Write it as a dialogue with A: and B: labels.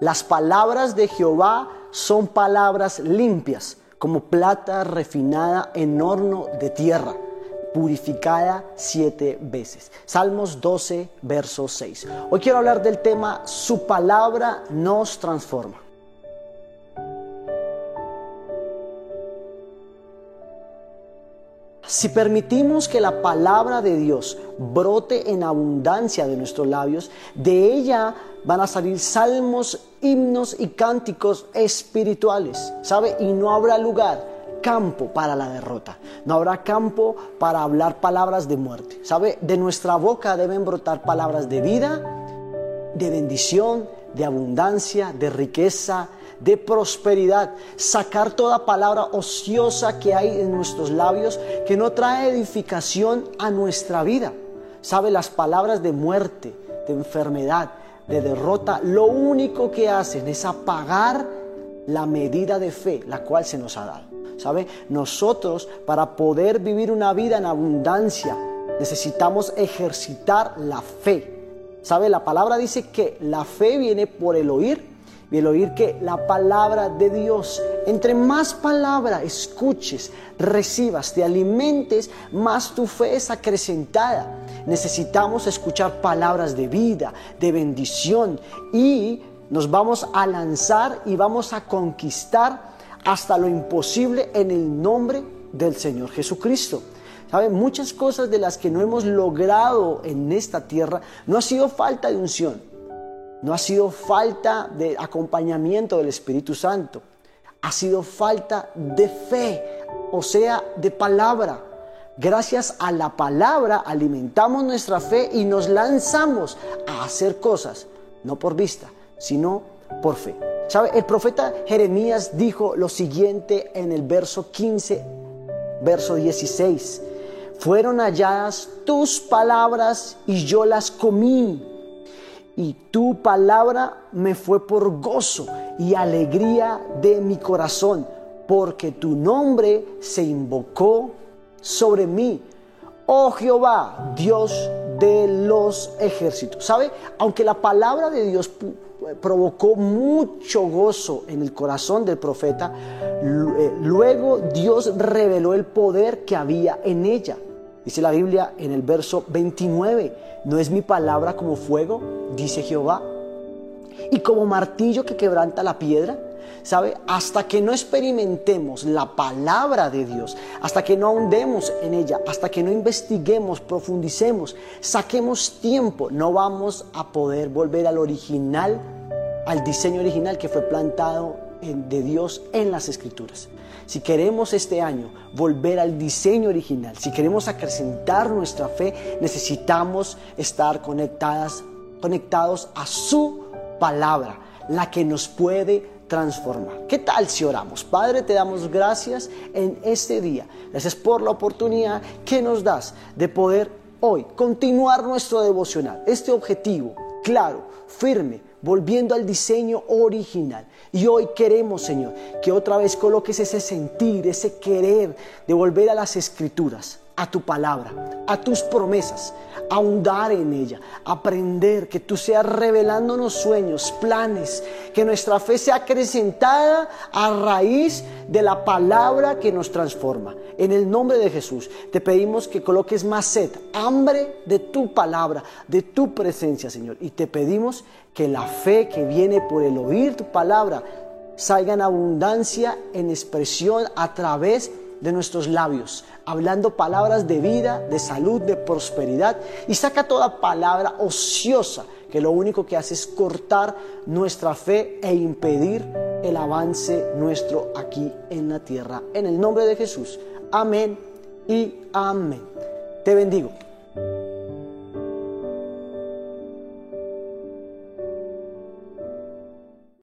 A: Las palabras de Jehová son palabras limpias, como plata refinada en horno de tierra, purificada siete veces. Salmos 12, verso 6. Hoy quiero hablar del tema Su palabra nos transforma. Si permitimos que la palabra de Dios brote en abundancia de nuestros labios, de ella van a salir salmos, himnos y cánticos espirituales, ¿sabe? Y no habrá lugar, campo para la derrota, no habrá campo para hablar palabras de muerte, ¿sabe? De nuestra boca deben brotar palabras de vida, de bendición, de abundancia, de riqueza, de prosperidad, sacar toda palabra ociosa que hay en nuestros labios que no trae edificación a nuestra vida. Sabe, las palabras de muerte, de enfermedad, de derrota, lo único que hacen es apagar la medida de fe la cual se nos ha dado. ¿Sabe? Nosotros para poder vivir una vida en abundancia necesitamos ejercitar la fe. ¿Sabe? La palabra dice que la fe viene por el oír y el oír que la palabra de Dios, entre más palabra escuches, recibas, te alimentes, más tu fe es acrecentada. Necesitamos escuchar palabras de vida, de bendición y nos vamos a lanzar y vamos a conquistar hasta lo imposible en el nombre del Señor Jesucristo. ¿Saben? Muchas cosas de las que no hemos logrado en esta tierra no ha sido falta de unción, no ha sido falta de acompañamiento del Espíritu Santo, ha sido falta de fe, o sea, de palabra. Gracias a la palabra alimentamos nuestra fe y nos lanzamos a hacer cosas, no por vista, sino por fe. ¿Sabe? El profeta Jeremías dijo lo siguiente en el verso 15, verso 16. Fueron halladas tus palabras y yo las comí y tu palabra me fue por gozo y alegría de mi corazón, porque tu nombre se invocó sobre mí. Oh Jehová, Dios de los ejércitos. ¿Sabe? Aunque la palabra de Dios provocó mucho gozo en el corazón del profeta, eh, luego Dios reveló el poder que había en ella. Dice la Biblia en el verso 29, ¿no es mi palabra como fuego? Dice Jehová. Y como martillo que quebranta la piedra. ¿Sabe? Hasta que no experimentemos la palabra de Dios, hasta que no ahondemos en ella, hasta que no investiguemos, profundicemos, saquemos tiempo, no vamos a poder volver al original, al diseño original que fue plantado de Dios en las escrituras. Si queremos este año volver al diseño original, si queremos acrecentar nuestra fe, necesitamos estar conectadas, conectados a su palabra, la que nos puede transformar. ¿Qué tal si oramos? Padre, te damos gracias en este día. Gracias por la oportunidad que nos das de poder hoy continuar nuestro devocional. Este objetivo claro, firme, volviendo al diseño original. Y hoy queremos, Señor, que otra vez coloques ese sentir, ese querer de volver a las escrituras, a tu palabra, a tus promesas, ahondar en ella, aprender, que tú seas revelándonos sueños, planes, que nuestra fe sea acrecentada a raíz de la palabra que nos transforma. En el nombre de Jesús te pedimos que coloques más sed, hambre de tu palabra, de tu presencia, Señor. Y te pedimos que la fe que viene por el oír tu palabra salga en abundancia, en expresión a través de nuestros labios, hablando palabras de vida, de salud, de prosperidad, y saca toda palabra ociosa que lo único que hace es cortar nuestra fe e impedir el avance nuestro aquí en la tierra. En el nombre de Jesús. Amén y amén. Te bendigo.